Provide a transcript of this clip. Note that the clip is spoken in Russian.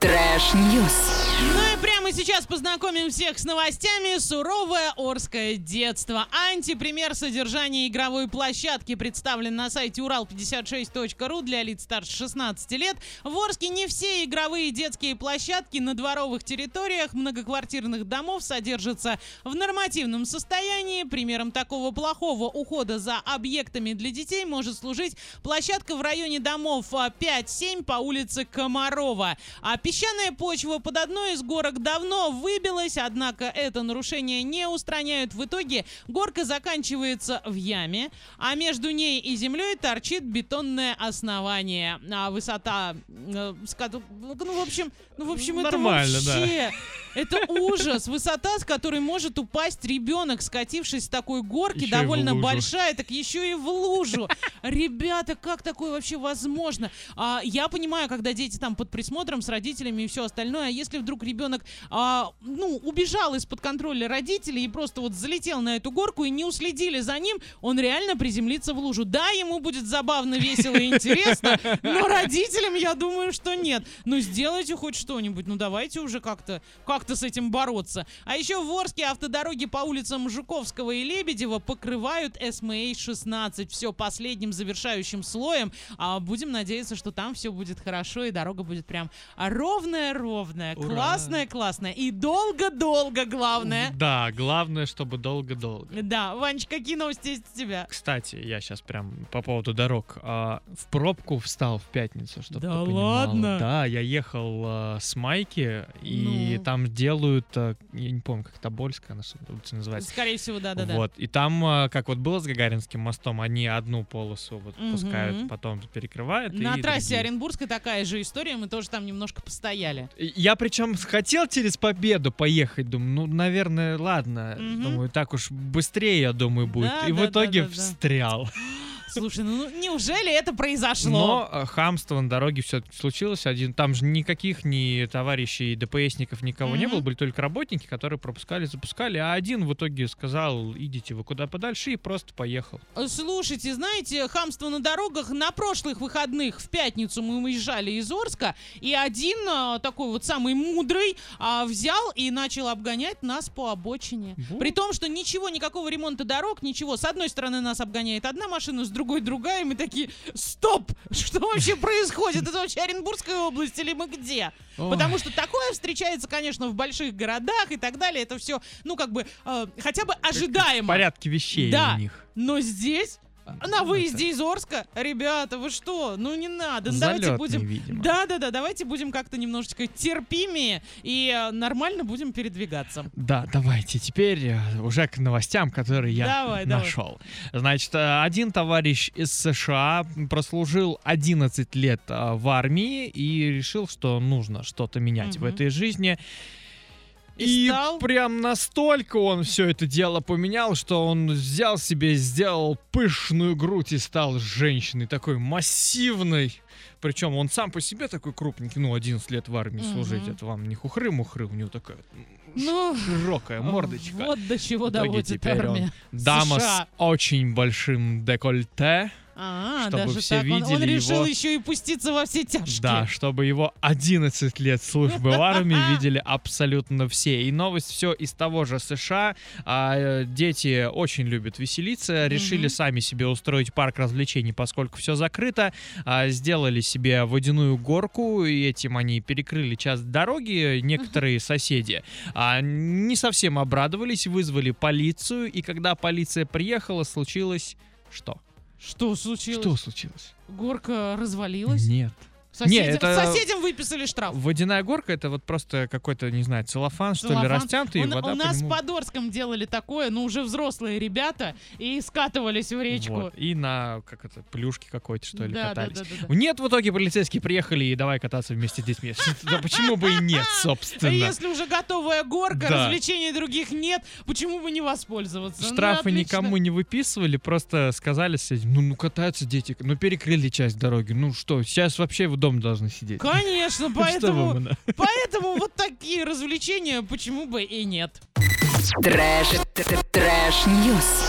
Trash news. Ну и прямо сейчас познакомим всех с новостями. Суровое Орское детство. Антипример содержания игровой площадки представлен на сайте урал56.ру для лиц старше 16 лет. В Орске не все игровые детские площадки на дворовых территориях многоквартирных домов содержатся в нормативном состоянии. Примером такого плохого ухода за объектами для детей может служить площадка в районе домов 5-7 по улице Комарова. А песчаная почва под одной из горок давно выбилась, однако это нарушение не устраняют. В итоге горка заканчивается в яме, а между ней и землей торчит бетонное основание. А высота... э, Ну, в общем, ну, в общем, Нормально, это да. Это ужас. Высота, с которой может упасть ребенок, скатившись с такой горки, Еще довольно большая, так еще и в лужу. Ребята, как такое вообще возможно? А, я понимаю, когда дети там под присмотром с родителями и все остальное, а если вдруг ребенок, а, ну, убежал из-под контроля родителей и просто вот залетел на эту горку и не уследили за ним, он реально приземлится в лужу. Да, ему будет забавно, весело и интересно, но родителям, я думаю, что нет. Ну, сделайте хоть что-нибудь, ну, давайте уже как-то как-то с этим бороться. А еще в Орске автодороги по улицам Жуковского и Лебедева покрывают СМА-16. Все последним завершающим слоем. А будем надеяться, что там все будет хорошо и дорога будет прям ровная-ровная, классная-классная. И долго-долго, главное. Да, главное, чтобы долго-долго. Да, Ванч, какие новости есть у тебя? Кстати, я сейчас прям по поводу дорог. а, в пробку встал в пятницу, чтобы Да ладно? Да, я ехал а, с Майки, и Ну. там делают, а, я не помню, как Тобольская она улица называется. Скорее всего, да-да-да. Вот. И там, а, как вот было с Гагаринским мостом, они одну полосу вот Мгм. пускают, потом перекрывают. На и трассе другие. Оренбургской такая же история, мы тоже там немножко постояли. Я причем хотел через победу поехать, думаю, ну, наверное, ладно. Мгм. Думаю, так уж быстрее, я думаю, будет. Да, и да, в итоге да, да, да. Слушай, ну неужели это произошло? Но э, хамство на дороге все случилось. Один, там же никаких ни товарищей ДПСников никого не Мгм. было, были только работники, которые пропускали, запускали. А один в итоге сказал, идите вы куда подальше, и просто поехал. Слушайте, знаете, хамство на дорогах на прошлых выходных в пятницу мы уезжали из Орска, и один а, такой вот самый мудрый а, взял и начал обгонять нас по обочине. Вот. При том, что ничего, никакого ремонта дорог, ничего. С одной стороны нас обгоняет одна машина, с другой другая, и мы такие, стоп, что вообще происходит? Это вообще Оренбургская область или мы где? Потому что такое встречается, конечно, в больших городах и так далее. Это все, ну, как бы, э, хотя бы В ожидаемо. порядке вещей Да. у них. Но здесь, на Ну, выезде из Орска, ребята, вы что? Ну не надо. Ну, давайте будем. видимо. Да, да, да, давайте будем как-то немножечко терпимее и э, нормально будем передвигаться. Да, давайте теперь э, уже к новостям, которые я Давай, давай. нашел. Значит, э, один товарищ из США прослужил 11 лет в армии и решил, что нужно что-то менять в Мгм. этой жизни. И И стал? прям настолько он все это дело поменял, что он взял себе, сделал пышную грудь и стал женщиной такой массивной. Причем он сам по себе такой крупненький, ну, 11 лет в армии Мгм. служить, это вам не хухры-мухры, у него такая Ну, широкая мордочка. вот до чего доводит армия. Дама США. с очень большим декольте. А, чтобы даже все так. Он- Он, видели решил его. еще и пуститься во все тяжкие. Да, чтобы его 11 лет службы в армии видели абсолютно все. И новость все из того же США. А, э, дети очень любят веселиться. Решили сами себе устроить парк развлечений, поскольку все закрыто. А, сделали себе водяную горку, и этим они перекрыли часть дороги. Некоторые соседи а, не совсем обрадовались, вызвали полицию. И когда полиция приехала, случилось что? Что случилось? Что случилось? Горка развалилась? Нет. Соседям, Не, это- соседям выписали штраф. Водяная горка это вот просто какой-то, не знаю, целлофан, что ли, Целлофан. растянутый, и У, вода у по нас нему- в Подорском делали такое, ну уже взрослые ребята, и скатывались в речку. Вот. И на, как это, плюшке какой-то, что ли, Да, да, катались. да, да, да. Нет, в итоге полицейские приехали и давай кататься вместе с детьми. Да почему бы и нет, собственно. Если уже готовая горка, Да. развлечений других нет, почему бы не воспользоваться? Ну, Штрафы никому не выписывали, просто сказали ну, ну катаются дети, ну перекрыли часть дороги, ну что, сейчас вообще в дом должны сидеть. Конечно, поэтому, поэтому вот такие развлечения, почему бы и нет. Трэш, трэш, ньюс.